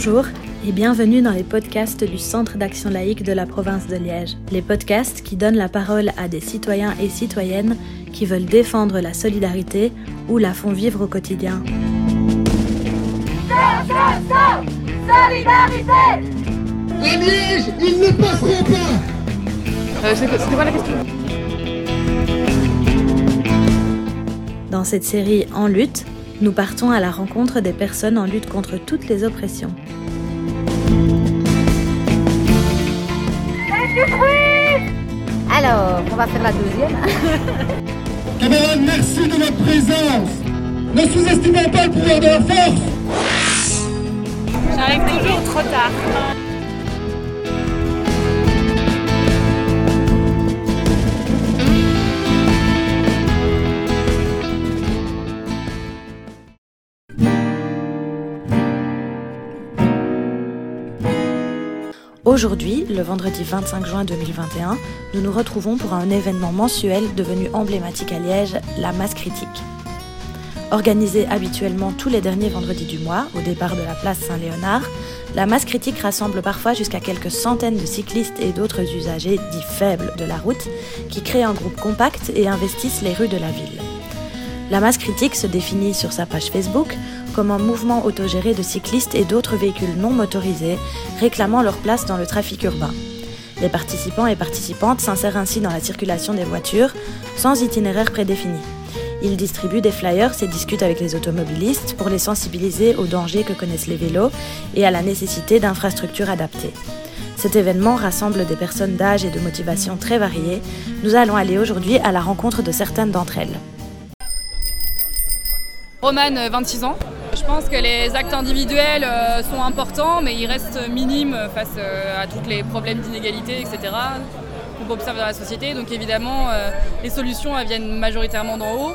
Bonjour et bienvenue dans les podcasts du Centre d'action laïque de la province de Liège. Les podcasts qui donnent la parole à des citoyens et citoyennes qui veulent défendre la solidarité ou la font vivre au quotidien. Solidarité À Liège, ils ne passeront pas euh, C'était quoi la question? Dans cette série En lutte, nous partons à la rencontre des personnes en lutte contre toutes les oppressions. Alors, on va faire la deuxième. Camarades, merci de votre présence. Ne sous-estimons pas le pouvoir de la force. J'arrive toujours trop tard. Aujourd'hui, le vendredi 25 juin 2021, nous nous retrouvons pour un événement mensuel devenu emblématique à Liège, la masse critique. Organisée habituellement tous les derniers vendredis du mois, au départ de la place Saint-Léonard, la masse critique rassemble parfois jusqu'à quelques centaines de cyclistes et d'autres usagers dits faibles de la route qui créent un groupe compact et investissent les rues de la ville. La masse critique se définit sur sa page Facebook comme un mouvement autogéré de cyclistes et d'autres véhicules non motorisés réclamant leur place dans le trafic urbain. Les participants et participantes s'insèrent ainsi dans la circulation des voitures sans itinéraire prédéfini. Ils distribuent des flyers et discutent avec les automobilistes pour les sensibiliser aux dangers que connaissent les vélos et à la nécessité d'infrastructures adaptées. Cet événement rassemble des personnes d'âge et de motivation très variées. Nous allons aller aujourd'hui à la rencontre de certaines d'entre elles. Romane, 26 ans. Je pense que les actes individuels euh, sont importants, mais ils restent minimes face euh, à tous les problèmes d'inégalité, etc. qu'on observe dans la société. Donc évidemment, euh, les solutions viennent majoritairement d'en haut.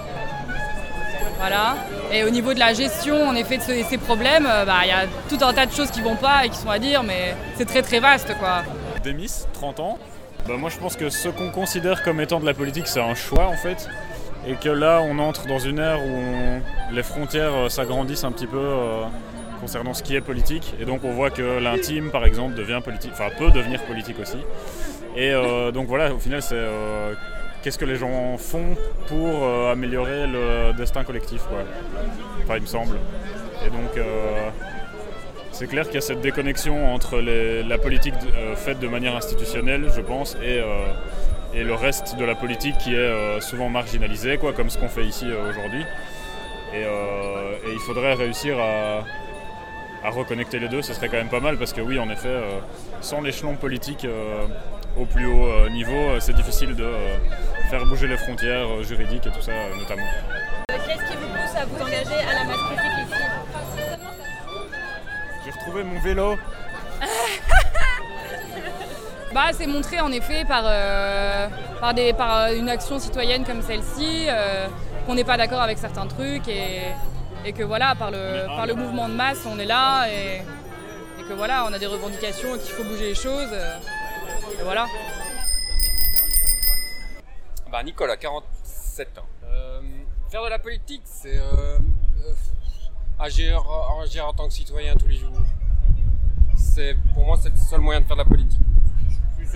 Voilà. Et au niveau de la gestion, en effet, de ces problèmes, bah, il y a tout un tas de choses qui vont pas et qui sont à dire, mais c'est très très vaste, quoi. Demis, 30 ans. Bah, moi, je pense que ce qu'on considère comme étant de la politique, c'est un choix, en fait et que là on entre dans une ère où les frontières euh, s'agrandissent un petit peu euh, concernant ce qui est politique et donc on voit que l'intime par exemple devient politique, enfin peut devenir politique aussi. Et euh, donc voilà, au final c'est qu'est-ce que les gens font pour améliorer le destin collectif quoi? Enfin il me semble. Et donc c'est clair qu'il y a cette déconnexion entre la politique faite de manière institutionnelle, je pense, et et le reste de la politique qui est euh, souvent marginalisé, quoi, comme ce qu'on fait ici euh, aujourd'hui. Euh, et, il faudrait réussir à, reconnecter les deux, ce serait quand même pas mal, parce que oui, en effet, sans l'échelon politique au plus haut niveau, c'est difficile de faire bouger les frontières juridiques et tout ça, notamment. Qu'est-ce qui vous pousse à vous engager à la masse critique ici? J'ai retrouvé mon vélo bah, C'est montré en effet par, euh, par, des, par euh, une action citoyenne comme celle-ci, euh, qu'on n'est pas d'accord avec certains trucs et, et, que voilà, par le, par le mouvement de masse, on est là et, et que voilà, on a des revendications et qu'il faut bouger les choses. et voilà. Bah, Nicolas, 47 ans. faire de la politique, c'est agir, agir en tant que citoyen tous les jours. C'est, pour moi, c'est le seul moyen de faire de la politique.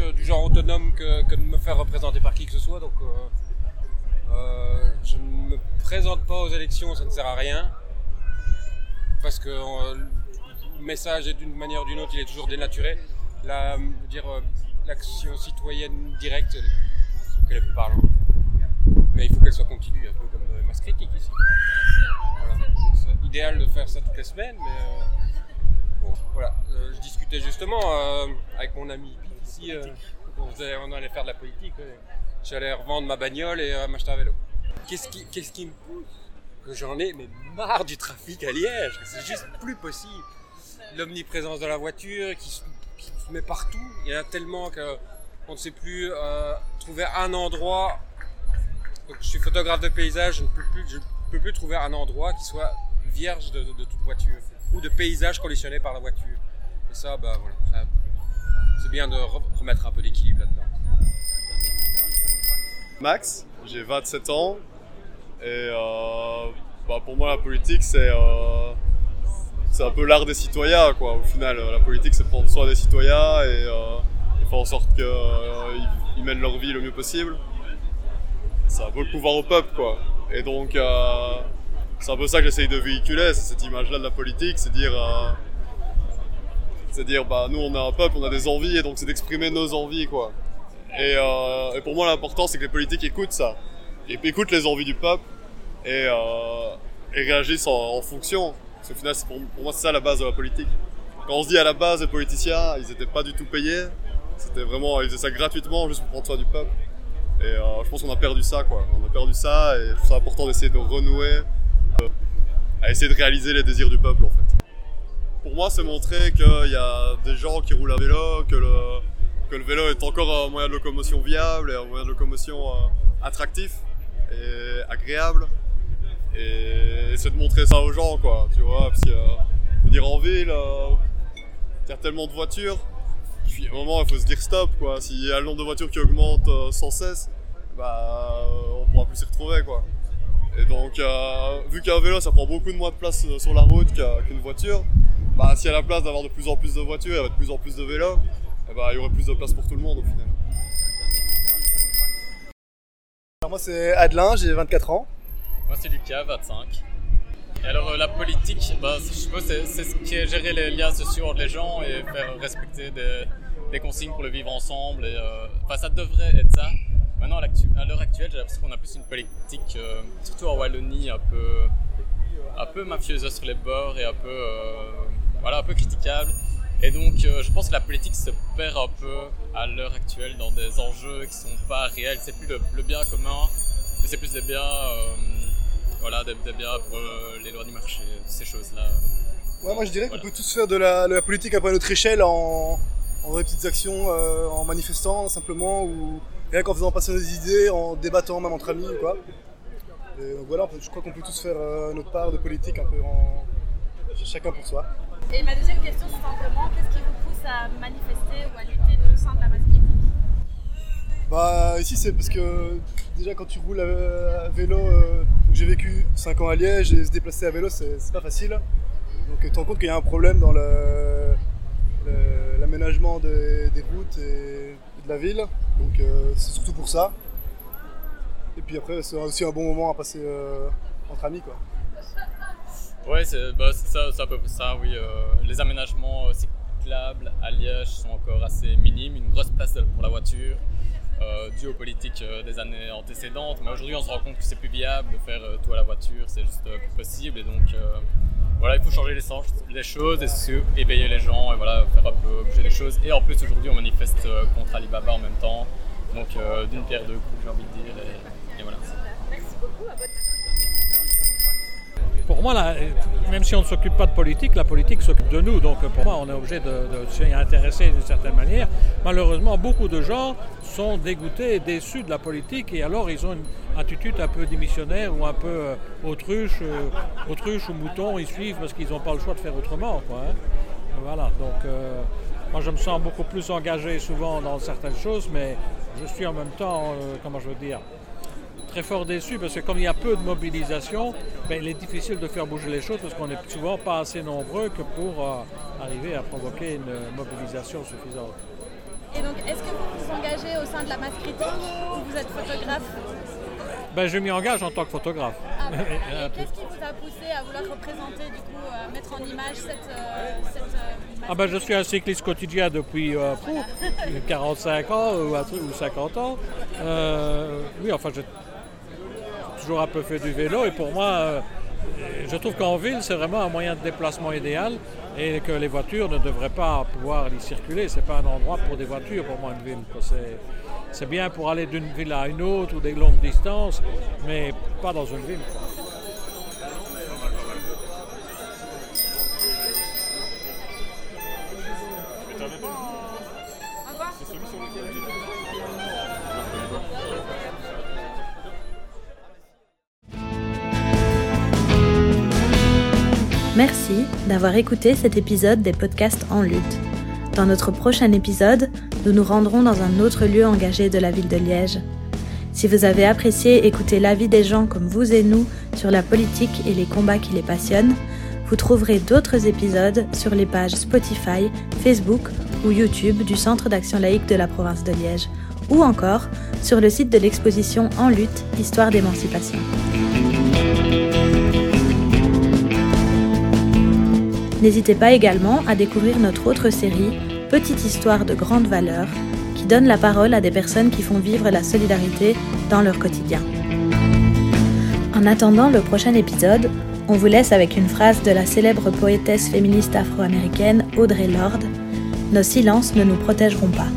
Euh, du genre autonome que, de me faire représenter par qui que ce soit. Donc, euh, euh, je ne me présente pas aux élections, ça ne sert à rien. Parce que le message, d'une manière ou d'une autre, il est toujours dénaturé. La, dire, l'action citoyenne directe, qu'elle est plus. Mais il faut qu'elle soit continue, un peu comme masse critique ici. C'est idéal de faire ça toutes les semaines, mais bon, voilà. je discutais justement avec mon ami si euh, on, allait faire de la politique, j'allais revendre ma bagnole et euh, m'acheter un vélo. Qu'est-ce qui, me pousse? Que j'en ai mais marre du trafic à Liège, c'est juste plus possible. L'omniprésence de la voiture qui se, met partout, il y en a tellement qu'on ne sait plus euh, trouver un endroit. Je suis photographe de paysage, je ne peux plus, trouver un endroit qui soit vierge de, toute voiture ou de paysage conditionné par la voiture. Et ça, bah voilà, c'est bien de remettre un peu d'équilibre là-dedans. Max, j'ai 27 ans et euh, bah, pour moi la politique c'est euh, c'est un peu l'art des citoyens, quoi. Au final, la politique, c'est prendre soin des citoyens et, faire en sorte qu'ils mènent leur vie le mieux possible. C'est un peu le pouvoir au peuple, quoi. Et donc, c'est un peu ça que j'essaye de véhiculer, c'est cette image-là de la politique, c'est dire, c'est dire, bah nous on a un peuple, on a des envies, et donc c'est d'exprimer nos envies, quoi. Et, et pour moi l'important c'est que les politiques écoutent ça, et écoutent les envies du peuple, et, et réagissent en, fonction. Parce qu'au final, pour, pour, moi, c'est ça la base de la politique. Quand on se dit à la base, les politiciens, ils n'étaient pas du tout payés. C'était vraiment, ils faisaient ça gratuitement, juste pour prendre soin du peuple. Et euh, je pense qu'on a perdu ça, quoi. On a perdu ça, et je trouve ça important d'essayer de renouer, euh, à essayer de réaliser les désirs du peuple, en fait. Pour moi, c'est montrer qu'il y a des gens qui roulent à vélo, que le, vélo est encore un moyen de locomotion viable et un moyen de locomotion euh, attractif et agréable et essayer de montrer ça aux gens, quoi, tu vois, parce que, euh, dire, en ville, euh, il y a tellement de voitures, puis à un moment, il faut se dire stop, quoi. S'il y a le nombre de voitures qui augmente euh, sans cesse, bah, on pourra plus s'y retrouver, quoi. Et donc, vu qu'un vélo, ça prend beaucoup moins de place sur la route qu'une voiture, bah, y a la place d'avoir de plus en plus de voitures et de plus en plus de vélos, eh bah, il y aurait plus de place pour tout le monde, au final. Alors moi, c'est Adelin, j'ai 24 ans. Moi, c'est Lucas, 25. Et alors, euh, la politique, bah, je suppose c'est, c'est ce qui est gérer les liens sociaux entre les gens et faire respecter des, des consignes pour le vivre ensemble. Et, euh, enfin, ça devrait être ça. Maintenant, à l'heure actuelle, j'ai l'impression qu'on a plus une politique, euh, surtout en Wallonie, un peu, un peu mafieuse sur les bords et un peu, voilà, un peu critiquable. Et donc, je pense que la politique se perd un peu à l'heure actuelle dans des enjeux qui sont pas réels. C'est plus le, le bien commun, mais c'est plus des biens voilà, des, bien pour euh, les lois du marché, ces choses-là. Ouais, moi je dirais qu'on peut tous faire de la, politique un peu à notre échelle en, en des petites actions, euh, en manifestant simplement, ou rien qu'en faisant passer nos idées, en débattant même entre amis ou quoi. donc voilà, je crois qu'on peut tous faire euh, notre part de politique un peu en chacun pour soi. Et ma deuxième question c'est simplement, qu'est-ce qui vous pousse à manifester ou à lutter au sein de la masse critique? Bah ici c'est parce que déjà quand tu roules à, vélo, euh, j'ai vécu 5 ans à Liège et se déplacer à vélo c'est pas facile. Donc tu te rends compte qu'il y a un problème dans l'aménagement des, routes et, de la ville. Donc euh, c'est surtout pour ça. Et puis après c'est aussi un bon moment à passer euh, entre amis quoi. Ouais c'est bah, ça, à peu près ça oui. les aménagements cyclables à Liège sont encore assez minimes, une grosse place pour la voiture euh, dû aux politiques euh, des années antécédentes. Mais aujourd'hui, on se rend compte que c'est plus viable de faire euh, tout à la voiture, c'est juste plus possible. Et donc, voilà, il faut changer les, les choses et éveiller les gens et voilà, faire un peu bouger les choses. Et en plus, aujourd'hui, on manifeste contre Alibaba en même temps. Donc, d'une pierre deux coups, j'ai envie de dire. Et, voilà. Merci beaucoup. Pour moi, même si on ne s'occupe pas de politique, la politique s'occupe de nous. Donc pour moi, on est obligé de, s'y intéresser d'une certaine manière. Malheureusement, beaucoup de gens sont dégoûtés déçus de la politique et alors ils ont une attitude un peu démissionnaire ou un peu euh, autruche, euh, autruche ou mouton, ils suivent parce qu'ils n'ont pas le choix de faire autrement. Hein. Voilà, donc euh, moi je me sens beaucoup plus engagé souvent dans certaines choses, mais je suis en même temps, comment je veux dire, très fort déçu parce que comme il y a peu de mobilisation, ben, il est difficile de faire bouger les choses parce qu'on n'est souvent pas assez nombreux que pour euh, arriver à provoquer une mobilisation suffisante. Et donc, est-ce que vous vous engagez au sein de la masse critique ou vous êtes photographe? Ben, je m'y engage en tant que photographe. Ah, et qu'est-ce qui vous a poussé à vouloir représenter, du coup, à mettre en image cette, euh, cette ah ben, Je suis un cycliste quotidien depuis 45 ans ou, 50 ans. oui, enfin, je toujours un peu fait du vélo et pour moi, euh, je trouve qu'en ville, c'est vraiment un moyen de déplacement idéal et que les voitures ne devraient pas pouvoir y circuler. Ce n'est pas un endroit pour des voitures, pour moi, une ville. C'est bien pour aller d'une ville à une autre ou des longues distances, mais pas dans une ville. Merci d'avoir écouté cet épisode des podcasts en lutte. Dans notre prochain épisode, nous nous rendrons dans un autre lieu engagé de la ville de Liège. Si vous avez apprécié écouter l'avis des gens comme vous et nous sur la politique et les combats qui les passionnent, Vous trouverez d'autres épisodes sur les pages Spotify, Facebook ou YouTube du Centre d'action laïque de la province de Liège, ou encore sur le site de l'exposition En lutte, Histoire d'émancipation. N'hésitez pas également à découvrir notre autre série, Petite histoire de grande valeur, qui donne la parole à des personnes qui font vivre la solidarité dans leur quotidien. En attendant le prochain épisode, on vous laisse avec une phrase de la célèbre poétesse féministe afro-américaine Audrey Lorde Nos silences ne nous protégeront pas.